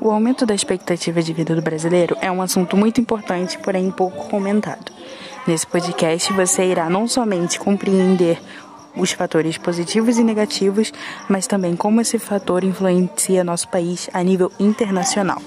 O aumento da expectativa de vida do brasileiro é um assunto muito importante, porém pouco comentado. Nesse podcast você irá não somente compreender os fatores positivos e negativos, mas também como esse fator influencia nosso país a nível internacional.